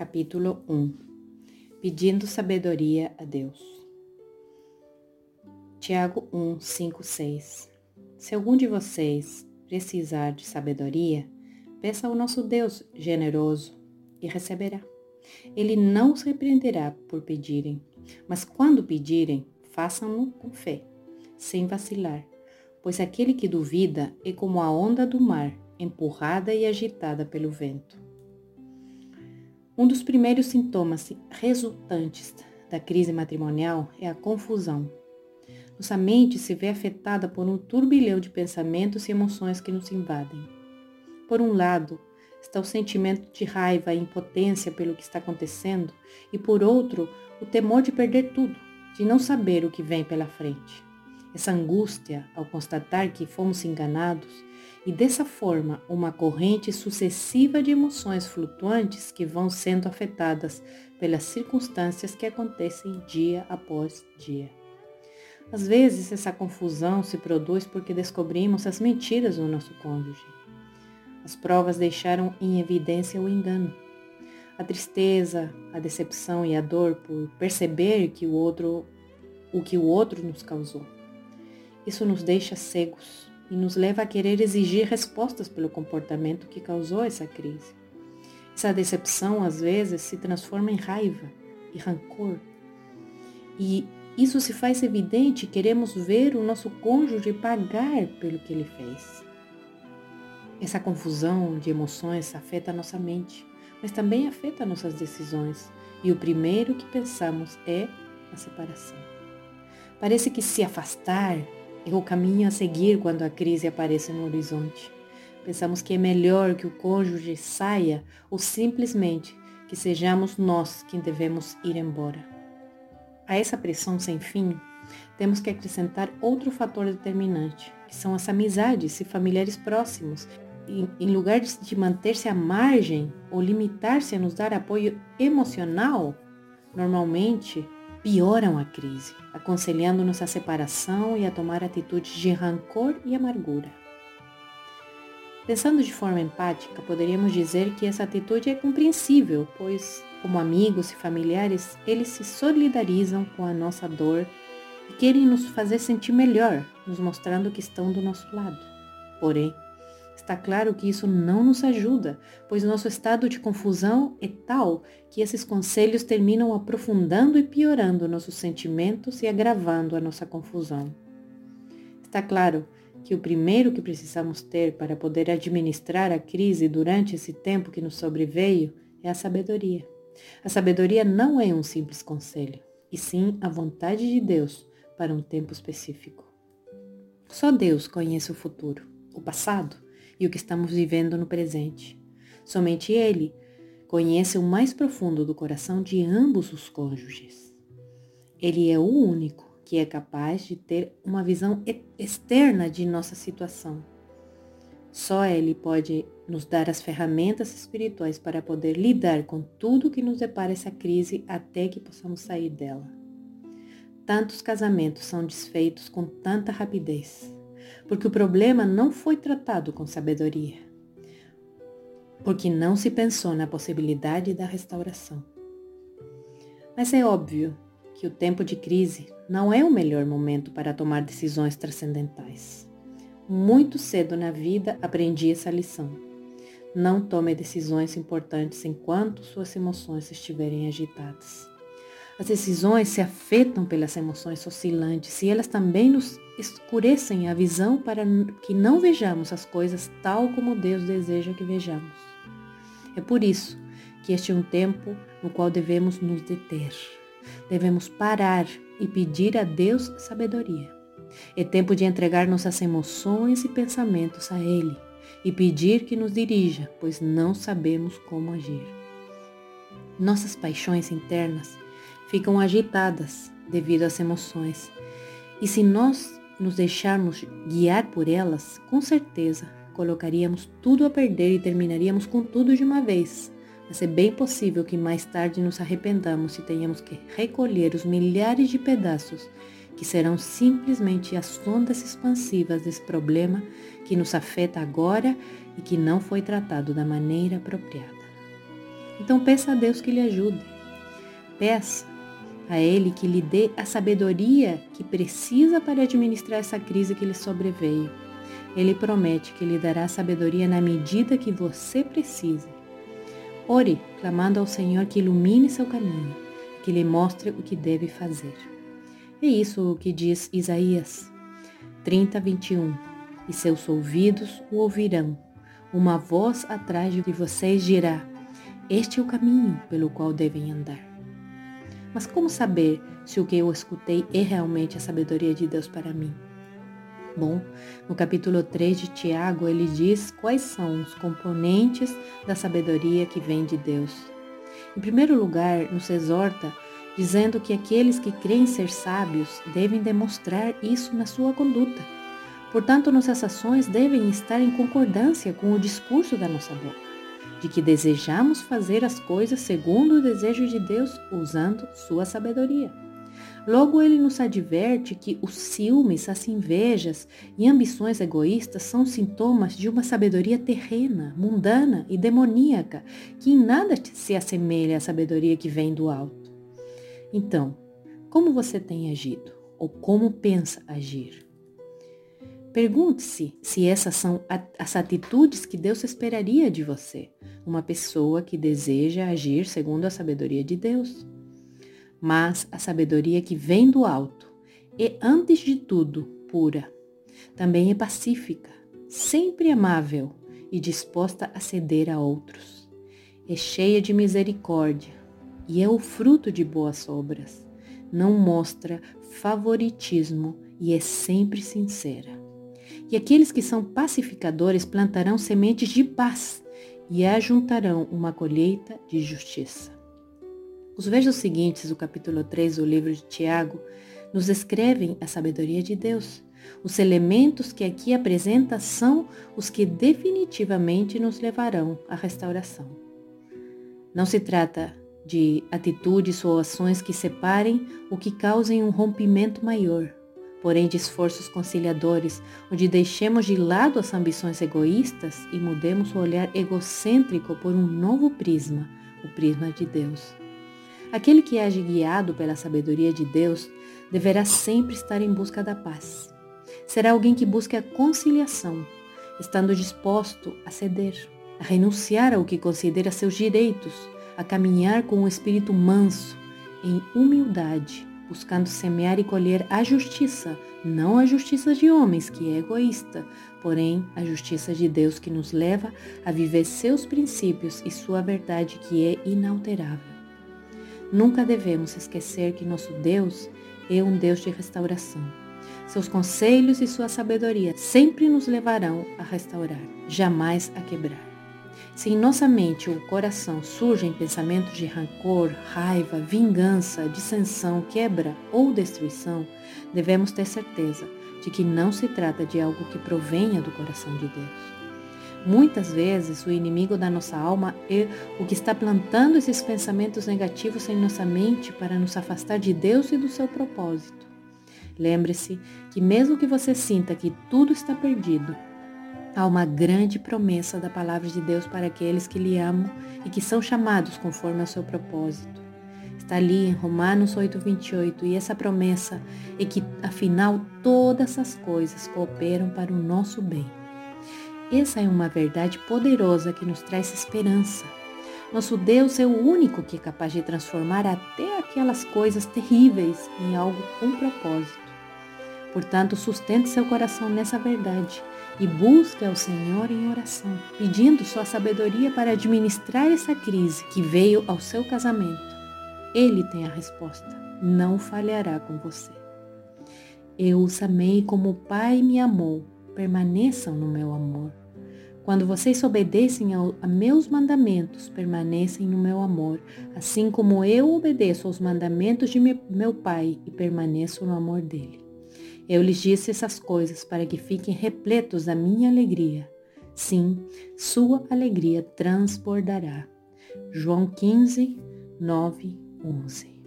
Capítulo 1 Pedindo sabedoria a Deus. Tiago 1, 5, 6 Se algum de vocês precisar de sabedoria, peça ao nosso Deus generoso e receberá. Ele não os repreenderá por pedirem, mas quando pedirem, façam-no com fé, sem vacilar, pois aquele que duvida é como a onda do mar, empurrada e agitada pelo vento. Um dos primeiros sintomas resultantes da crise matrimonial é a confusão. Nossa mente se vê afetada por um turbilhão de pensamentos e emoções que nos invadem. Por um lado, está o sentimento de raiva e impotência pelo que está acontecendo, e por outro, o temor de perder tudo, de não saber o que vem pela frente. Essa angústia ao constatar que fomos enganados e dessa forma uma corrente sucessiva de emoções flutuantes que vão sendo afetadas pelas circunstâncias que acontecem dia após dia. Às vezes essa confusão se produz porque descobrimos as mentiras do nosso cônjuge. As provas deixaram em evidência o engano. A tristeza, a decepção e a dor por perceber que o outro o que o outro nos causou. Isso nos deixa cegos e nos leva a querer exigir respostas pelo comportamento que causou essa crise. Essa decepção, às vezes, se transforma em raiva e rancor. E isso se faz evidente, queremos ver o nosso cônjuge pagar pelo que ele fez. Essa confusão de emoções afeta a nossa mente, mas também afeta nossas decisões. E o primeiro que pensamos é a separação. Parece que se afastar é o caminho a seguir quando a crise aparece no horizonte. Pensamos que é melhor que o cônjuge saia ou simplesmente que sejamos nós quem devemos ir embora. A essa pressão sem fim, temos que acrescentar outro fator determinante, que são as amizades e familiares próximos. em lugar de manter-se à margem ou limitar-se a nos dar apoio emocional, normalmente pioram a crise, aconselhando-nos a separação e a tomar atitudes de rancor e amargura. Pensando de forma empática, poderíamos dizer que essa atitude é compreensível, pois, como amigos e familiares, eles se solidarizam com a nossa dor e querem nos fazer sentir melhor, nos mostrando que estão do nosso lado. Porém, Está claro que isso não nos ajuda, pois nosso estado de confusão é tal que esses conselhos terminam aprofundando e piorando nossos sentimentos e agravando a nossa confusão. Está claro que o primeiro que precisamos ter para poder administrar a crise durante esse tempo que nos sobreveio é a sabedoria. A sabedoria não é um simples conselho, e sim a vontade de Deus para um tempo específico. Só Deus conhece o futuro, o passado e o que estamos vivendo no presente. Somente Ele conhece o mais profundo do coração de ambos os cônjuges. Ele é o único que é capaz de ter uma visão externa de nossa situação. Só Ele pode nos dar as ferramentas espirituais para poder lidar com tudo que nos depara essa crise até que possamos sair dela. Tantos casamentos são desfeitos com tanta rapidez porque o problema não foi tratado com sabedoria, porque não se pensou na possibilidade da restauração. Mas é óbvio que o tempo de crise não é o melhor momento para tomar decisões transcendentais. Muito cedo na vida aprendi essa lição. Não tome decisões importantes enquanto suas emoções estiverem agitadas. As decisões se afetam pelas emoções oscilantes e elas também nos escurecem a visão para que não vejamos as coisas tal como Deus deseja que vejamos. É por isso que este é um tempo no qual devemos nos deter. Devemos parar e pedir a Deus sabedoria. É tempo de entregar nossas emoções e pensamentos a Ele e pedir que nos dirija, pois não sabemos como agir. Nossas paixões internas ficam agitadas devido às emoções. E se nós nos deixarmos guiar por elas, com certeza colocaríamos tudo a perder e terminaríamos com tudo de uma vez. Mas é bem possível que mais tarde nos arrependamos e tenhamos que recolher os milhares de pedaços que serão simplesmente as ondas expansivas desse problema que nos afeta agora e que não foi tratado da maneira apropriada. Então peça a Deus que lhe ajude. Peça a Ele que lhe dê a sabedoria que precisa para administrar essa crise que lhe sobreveio. Ele promete que lhe dará sabedoria na medida que você precisa. Ore, clamando ao Senhor que ilumine seu caminho, que lhe mostre o que deve fazer. É isso o que diz Isaías 30, 21. E seus ouvidos o ouvirão. Uma voz atrás de vocês dirá: Este é o caminho pelo qual devem andar. Mas como saber se o que eu escutei é realmente a sabedoria de Deus para mim? Bom, no capítulo 3 de Tiago, ele diz quais são os componentes da sabedoria que vem de Deus. Em primeiro lugar, nos exorta dizendo que aqueles que creem ser sábios devem demonstrar isso na sua conduta. Portanto, nossas ações devem estar em concordância com o discurso da nossa boca de que desejamos fazer as coisas segundo o desejo de Deus, usando sua sabedoria. Logo, ele nos adverte que os ciúmes, as invejas e ambições egoístas são sintomas de uma sabedoria terrena, mundana e demoníaca, que em nada se assemelha à sabedoria que vem do alto. Então, como você tem agido? Ou como pensa agir? Pergunte-se se essas são as atitudes que Deus esperaria de você, uma pessoa que deseja agir segundo a sabedoria de Deus. Mas a sabedoria que vem do alto é, antes de tudo, pura. Também é pacífica, sempre amável e disposta a ceder a outros. É cheia de misericórdia e é o fruto de boas obras. Não mostra favoritismo e é sempre sincera. E aqueles que são pacificadores plantarão sementes de paz e ajuntarão uma colheita de justiça. Os versos seguintes do capítulo 3 do livro de Tiago nos escrevem a sabedoria de Deus. Os elementos que aqui apresenta são os que definitivamente nos levarão à restauração. Não se trata de atitudes ou ações que separem ou que causem um rompimento maior, porém de esforços conciliadores, onde deixemos de lado as ambições egoístas e mudemos o olhar egocêntrico por um novo prisma, o prisma de Deus. Aquele que age guiado pela sabedoria de Deus deverá sempre estar em busca da paz. Será alguém que busque a conciliação, estando disposto a ceder, a renunciar ao que considera seus direitos, a caminhar com um espírito manso, em humildade, buscando semear e colher a justiça, não a justiça de homens, que é egoísta, porém a justiça de Deus que nos leva a viver seus princípios e sua verdade que é inalterável. Nunca devemos esquecer que nosso Deus é um Deus de restauração. Seus conselhos e sua sabedoria sempre nos levarão a restaurar, jamais a quebrar. Se em nossa mente ou coração surgem pensamentos de rancor, raiva, vingança, dissensão, quebra ou destruição, devemos ter certeza de que não se trata de algo que provenha do coração de Deus. Muitas vezes o inimigo da nossa alma é o que está plantando esses pensamentos negativos em nossa mente para nos afastar de Deus e do seu propósito. Lembre-se que mesmo que você sinta que tudo está perdido, Há uma grande promessa da palavra de Deus para aqueles que lhe amam e que são chamados conforme ao seu propósito. Está ali em Romanos 8:28 e essa promessa é que afinal todas as coisas cooperam para o nosso bem. Essa é uma verdade poderosa que nos traz esperança. Nosso Deus é o único que é capaz de transformar até aquelas coisas terríveis em algo com propósito. Portanto, sustente seu coração nessa verdade e busque ao Senhor em oração, pedindo sua sabedoria para administrar essa crise que veio ao seu casamento. Ele tem a resposta, não falhará com você. Eu os amei como o Pai me amou, permaneçam no meu amor. Quando vocês obedecem a meus mandamentos, permanecem no meu amor, assim como eu obedeço aos mandamentos de meu Pai e permaneço no amor dele. Eu lhes disse essas coisas para que fiquem repletos da minha alegria. Sim, sua alegria transbordará. João 15, 9, 11.